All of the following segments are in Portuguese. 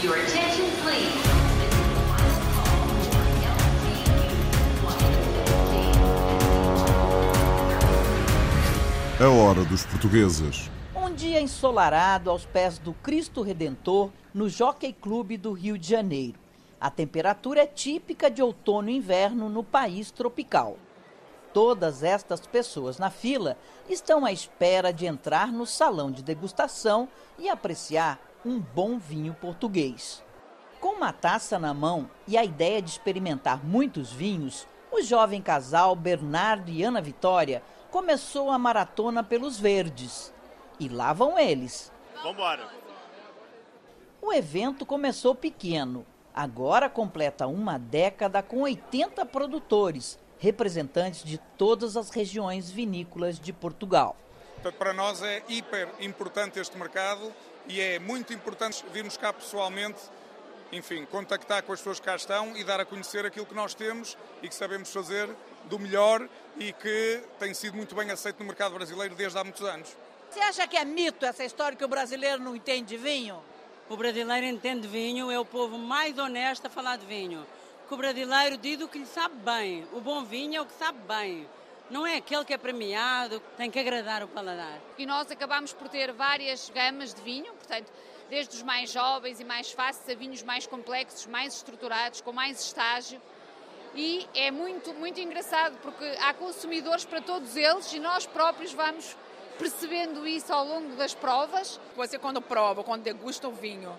Your attention, please. A hora dos portugueses. Um dia ensolarado aos pés do Cristo Redentor no Jockey Clube do Rio de Janeiro. A temperatura é típica de outono e inverno no país tropical. Todas estas pessoas na fila estão à espera de entrar no salão de degustação e apreciar um bom vinho português. Com uma taça na mão e a ideia de experimentar muitos vinhos, o jovem casal Bernardo e Ana Vitória começou a maratona pelos verdes. E lá vão eles. Vambora. O evento começou pequeno. Agora completa uma década com 80 produtores, representantes de todas as regiões vinícolas de Portugal. Portanto, para nós é hiper importante este mercado e é muito importante virmos cá pessoalmente, enfim, contactar com as pessoas que cá estão e dar a conhecer aquilo que nós temos e que sabemos fazer do melhor e que tem sido muito bem aceito no mercado brasileiro desde há muitos anos. Você acha que é mito essa história que o brasileiro não entende de vinho? O brasileiro entende vinho, é o povo mais honesto a falar de vinho. Que o brasileiro diz o que lhe sabe bem. O bom vinho é o que sabe bem. Não é aquele que é premiado, tem que agradar o paladar. E nós acabamos por ter várias gamas de vinho, portanto, desde os mais jovens e mais fáceis a vinhos mais complexos, mais estruturados, com mais estágio. E é muito, muito engraçado porque há consumidores para todos eles e nós próprios vamos percebendo isso ao longo das provas. Você quando prova, quando degusta o vinho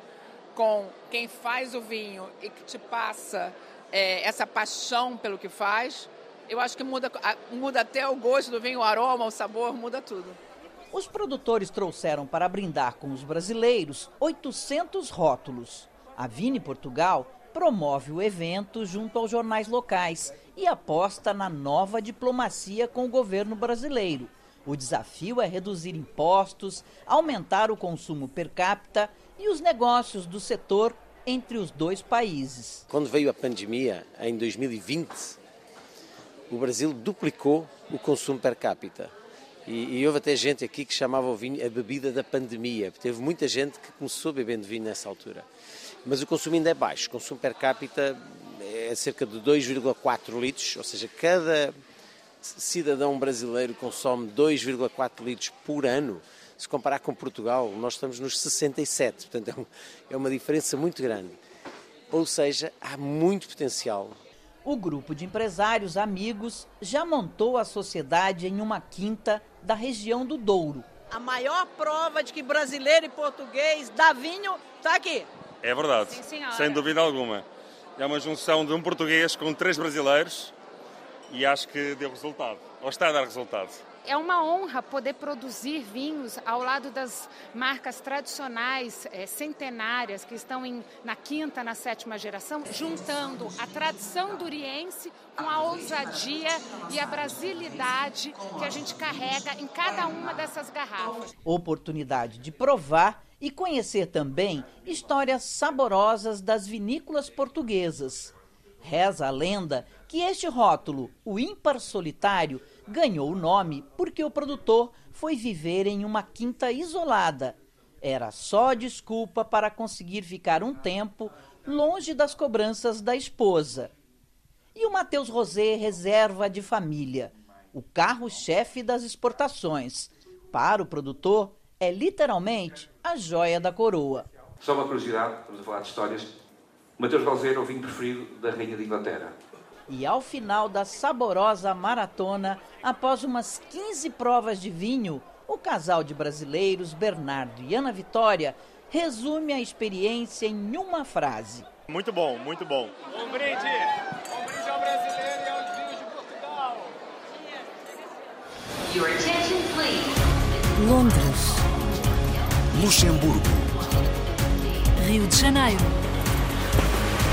com quem faz o vinho e que te passa é, essa paixão pelo que faz, eu acho que muda, muda até o gosto do vinho, o aroma, o sabor, muda tudo. Os produtores trouxeram para brindar com os brasileiros 800 rótulos. A Vini Portugal promove o evento junto aos jornais locais e aposta na nova diplomacia com o governo brasileiro. O desafio é reduzir impostos, aumentar o consumo per capita e os negócios do setor entre os dois países. Quando veio a pandemia, em 2020, o Brasil duplicou o consumo per capita. E, e, houve até gente aqui que chamava o vinho a bebida da pandemia. Teve muita gente que começou bebendo vinho nessa altura. Mas o consumo ainda é baixo. O consumo per capita é cerca de 2,4 litros, ou seja, cada cidadão brasileiro consome 2,4 litros por ano. Se comparar com Portugal, nós estamos nos 67, portanto é, é uma diferença muito grande. Ou seja, há muito potencial o grupo de empresários amigos já montou a sociedade em uma quinta da região do Douro. A maior prova de que brasileiro e português dá vinho está aqui. É verdade, Sim, sem dúvida alguma. É uma junção de um português com três brasileiros e acho que deu resultado, ou está a dar resultado. É uma honra poder produzir vinhos ao lado das marcas tradicionais, é, centenárias, que estão em, na quinta, na sétima geração, juntando a tradição duriense com a ousadia e a brasilidade que a gente carrega em cada uma dessas garrafas. Oportunidade de provar e conhecer também histórias saborosas das vinícolas portuguesas. Reza a lenda que este rótulo, o ímpar solitário, ganhou o nome porque o produtor foi viver em uma quinta isolada. Era só desculpa para conseguir ficar um tempo longe das cobranças da esposa. E o Matheus Rosé reserva de família, o carro-chefe das exportações. Para o produtor, é literalmente a joia da coroa. Só uma curiosidade, estamos a falar de histórias. Matheus Rosé é o vinho preferido da Rainha de Inglaterra. E ao final da saborosa maratona, após umas 15 provas de vinho, o casal de brasileiros, Bernardo e Ana Vitória, resume a experiência em uma frase. Muito bom, muito bom. Um brinde! Um brinde ao brasileiro e aos vinhos de Portugal! Your attention, please. Londres, Luxemburgo, Rio de Janeiro,